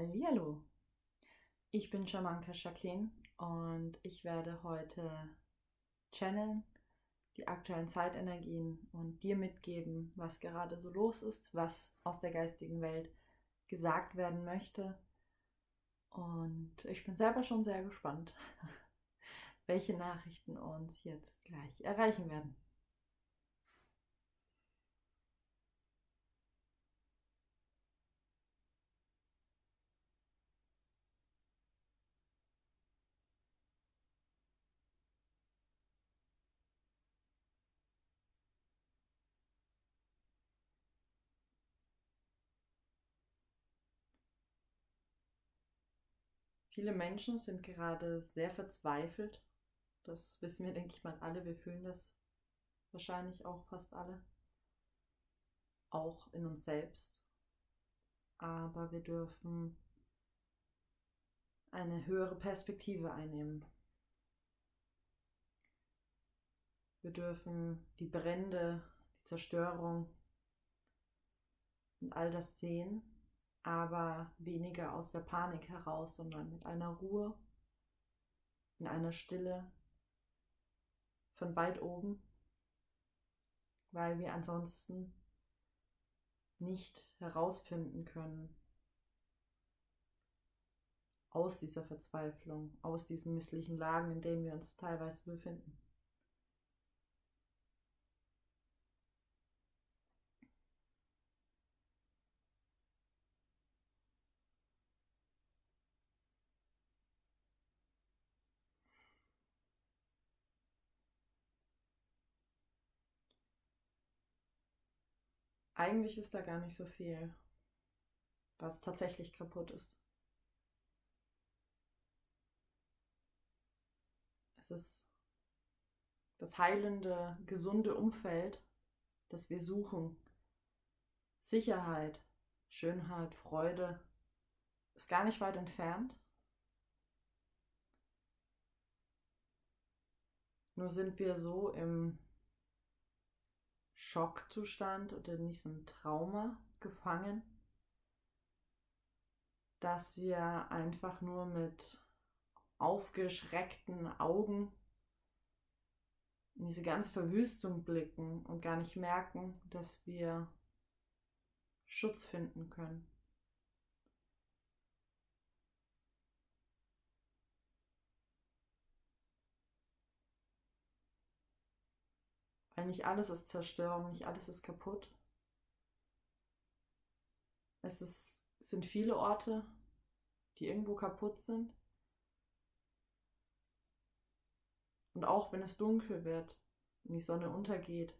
Hallihallo. Ich bin Shamanka Jacqueline und ich werde heute channeln, die aktuellen Zeitenergien und dir mitgeben, was gerade so los ist, was aus der geistigen Welt gesagt werden möchte. Und ich bin selber schon sehr gespannt, welche Nachrichten uns jetzt gleich erreichen werden. Viele Menschen sind gerade sehr verzweifelt. Das wissen wir, denke ich mal, alle. Wir fühlen das wahrscheinlich auch fast alle. Auch in uns selbst. Aber wir dürfen eine höhere Perspektive einnehmen. Wir dürfen die Brände, die Zerstörung und all das sehen aber weniger aus der Panik heraus, sondern mit einer Ruhe, in einer Stille von weit oben, weil wir ansonsten nicht herausfinden können aus dieser Verzweiflung, aus diesen misslichen Lagen, in denen wir uns teilweise befinden. Eigentlich ist da gar nicht so viel, was tatsächlich kaputt ist. Es ist das heilende, gesunde Umfeld, das wir suchen. Sicherheit, Schönheit, Freude ist gar nicht weit entfernt. Nur sind wir so im Schockzustand oder in diesem Trauma gefangen, dass wir einfach nur mit aufgeschreckten Augen in diese ganze Verwüstung blicken und gar nicht merken, dass wir Schutz finden können. Nicht alles ist Zerstörung, nicht alles ist kaputt. Es, ist, es sind viele Orte, die irgendwo kaputt sind. Und auch wenn es dunkel wird und die Sonne untergeht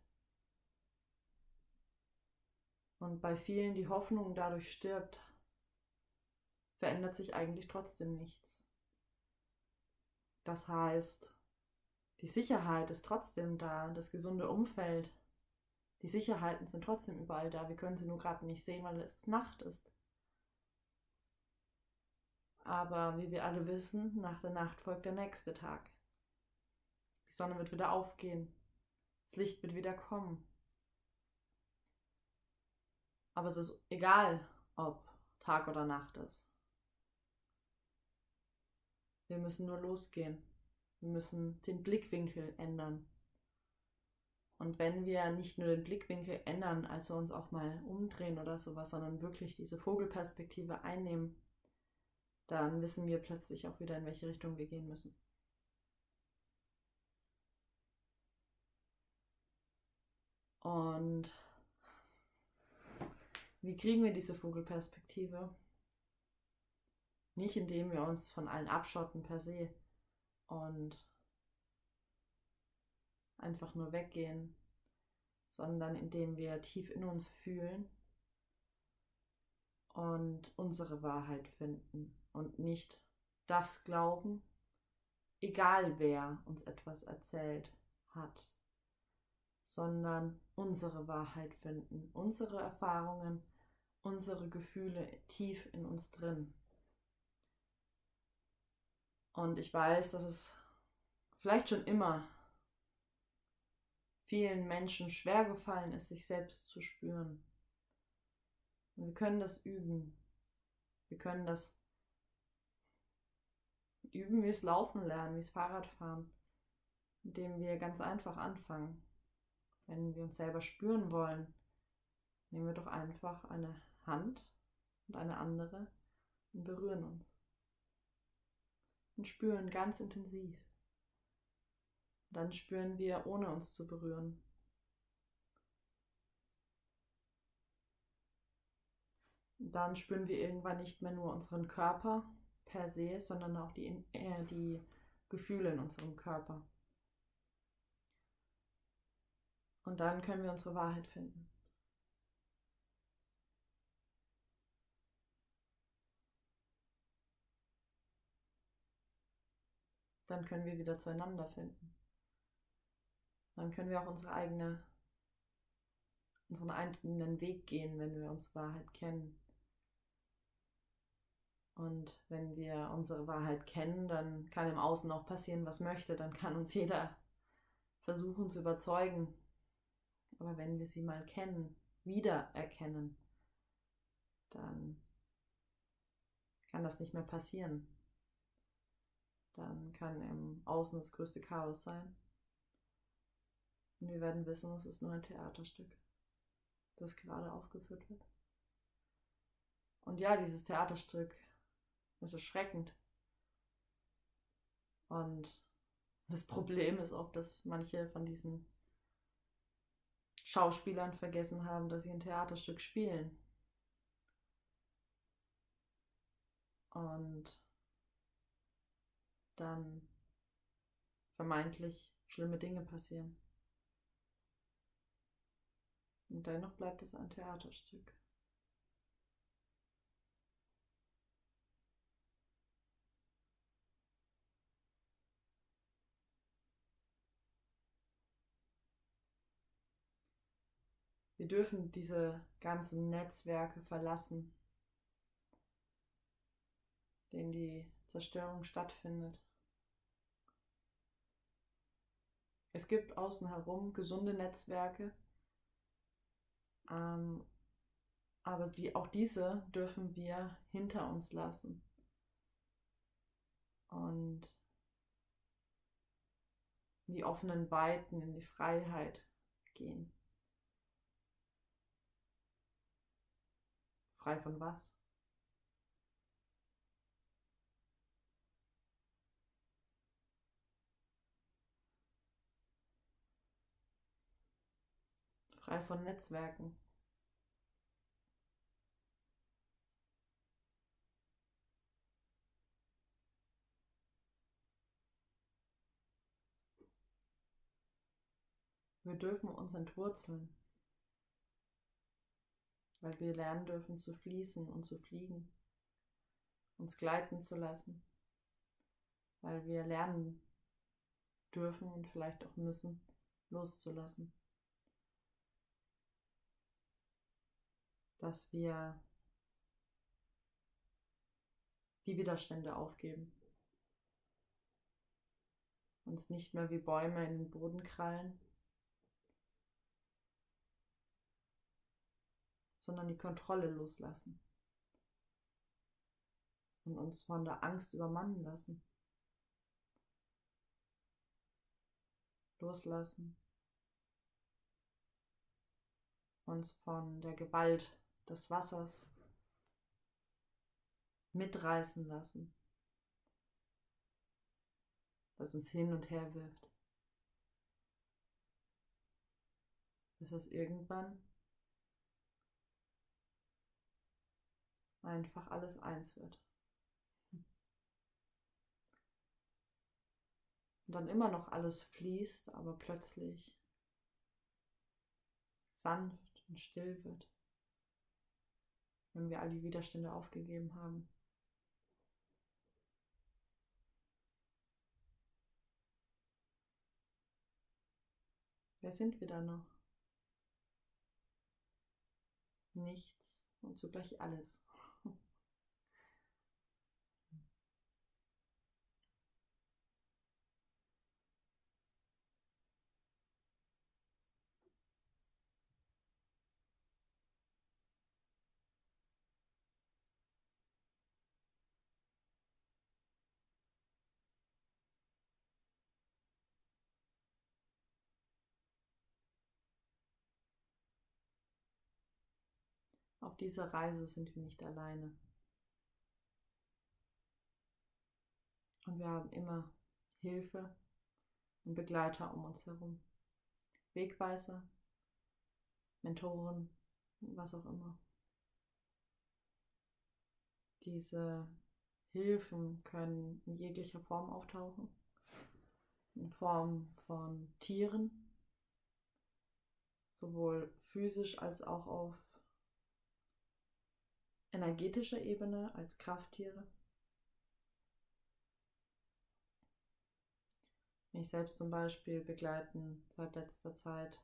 und bei vielen die Hoffnung dadurch stirbt, verändert sich eigentlich trotzdem nichts. Das heißt, die Sicherheit ist trotzdem da, das gesunde Umfeld. Die Sicherheiten sind trotzdem überall da. Wir können sie nur gerade nicht sehen, weil es Nacht ist. Aber wie wir alle wissen, nach der Nacht folgt der nächste Tag. Die Sonne wird wieder aufgehen. Das Licht wird wieder kommen. Aber es ist egal, ob Tag oder Nacht ist. Wir müssen nur losgehen. Wir müssen den Blickwinkel ändern. Und wenn wir nicht nur den Blickwinkel ändern, also uns auch mal umdrehen oder sowas, sondern wirklich diese Vogelperspektive einnehmen, dann wissen wir plötzlich auch wieder, in welche Richtung wir gehen müssen. Und wie kriegen wir diese Vogelperspektive? Nicht indem wir uns von allen abschotten per se, und einfach nur weggehen, sondern indem wir tief in uns fühlen und unsere Wahrheit finden und nicht das glauben, egal wer uns etwas erzählt hat, sondern unsere Wahrheit finden, unsere Erfahrungen, unsere Gefühle tief in uns drin. Und ich weiß, dass es vielleicht schon immer vielen Menschen schwer gefallen ist, sich selbst zu spüren. Und wir können das üben. Wir können das üben, wie es Laufen lernen, wie es Fahrradfahren, indem wir ganz einfach anfangen. Wenn wir uns selber spüren wollen, nehmen wir doch einfach eine Hand und eine andere und berühren uns. Und spüren ganz intensiv. dann spüren wir, ohne uns zu berühren. Dann spüren wir irgendwann nicht mehr nur unseren Körper per se, sondern auch die, äh, die Gefühle in unserem Körper. Und dann können wir unsere Wahrheit finden. Dann können wir wieder zueinander finden. Dann können wir auch unsere eigene, unseren eigenen Weg gehen, wenn wir unsere Wahrheit kennen. Und wenn wir unsere Wahrheit kennen, dann kann im Außen auch passieren, was möchte. Dann kann uns jeder versuchen zu überzeugen, aber wenn wir sie mal kennen, wiedererkennen, dann kann das nicht mehr passieren. Dann kann im Außen das größte Chaos sein. Und wir werden wissen, es ist nur ein Theaterstück, das gerade aufgeführt wird. Und ja, dieses Theaterstück ist erschreckend. Und das Problem ist oft, dass manche von diesen Schauspielern vergessen haben, dass sie ein Theaterstück spielen. Und dann vermeintlich schlimme Dinge passieren. Und dennoch bleibt es ein Theaterstück. Wir dürfen diese ganzen Netzwerke verlassen, denen die Zerstörung stattfindet. Es gibt außen herum gesunde Netzwerke, ähm, aber die, auch diese dürfen wir hinter uns lassen. Und in die offenen Weiten, in die Freiheit gehen. Frei von was? Frei von Netzwerken. Wir dürfen uns entwurzeln weil wir lernen dürfen zu fließen und zu fliegen, uns gleiten zu lassen, weil wir lernen dürfen und vielleicht auch müssen, loszulassen. Dass wir die Widerstände aufgeben, uns nicht mehr wie Bäume in den Boden krallen, sondern die Kontrolle loslassen und uns von der Angst übermannen lassen. Loslassen. Uns von der Gewalt des Wassers mitreißen lassen, das uns hin und her wirft, bis es irgendwann einfach alles eins wird. Und dann immer noch alles fließt, aber plötzlich sanft und still wird, wenn wir all die Widerstände aufgegeben haben. Wer sind wir da noch? Nichts und zugleich alles. Auf dieser Reise sind wir nicht alleine. Und wir haben immer Hilfe und Begleiter um uns herum. Wegweiser, Mentoren, was auch immer. Diese Hilfen können in jeglicher Form auftauchen. In Form von Tieren, sowohl physisch als auch auf energetischer Ebene als Krafttiere. Mich selbst zum Beispiel begleiten seit letzter Zeit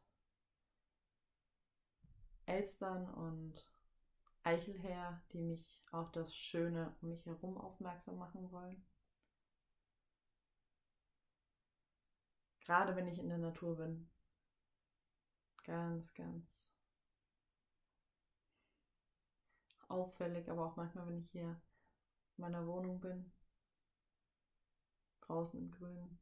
Elstern und Eichelherr, die mich auf das Schöne um mich herum aufmerksam machen wollen. Gerade wenn ich in der Natur bin. Ganz, ganz auffällig, aber auch manchmal, wenn ich hier in meiner Wohnung bin, draußen im Grün.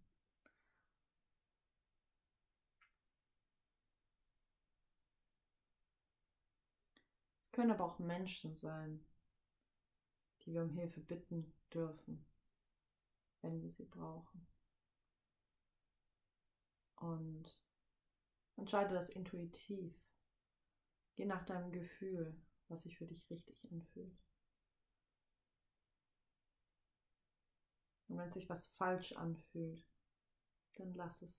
können aber auch Menschen sein, die wir um Hilfe bitten dürfen, wenn wir sie brauchen. Und entscheide das intuitiv. Geh nach deinem Gefühl, was sich für dich richtig anfühlt. Und wenn sich was falsch anfühlt, dann lass es.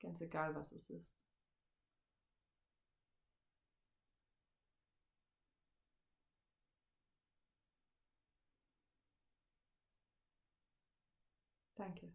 Ganz egal, was es ist. Danke.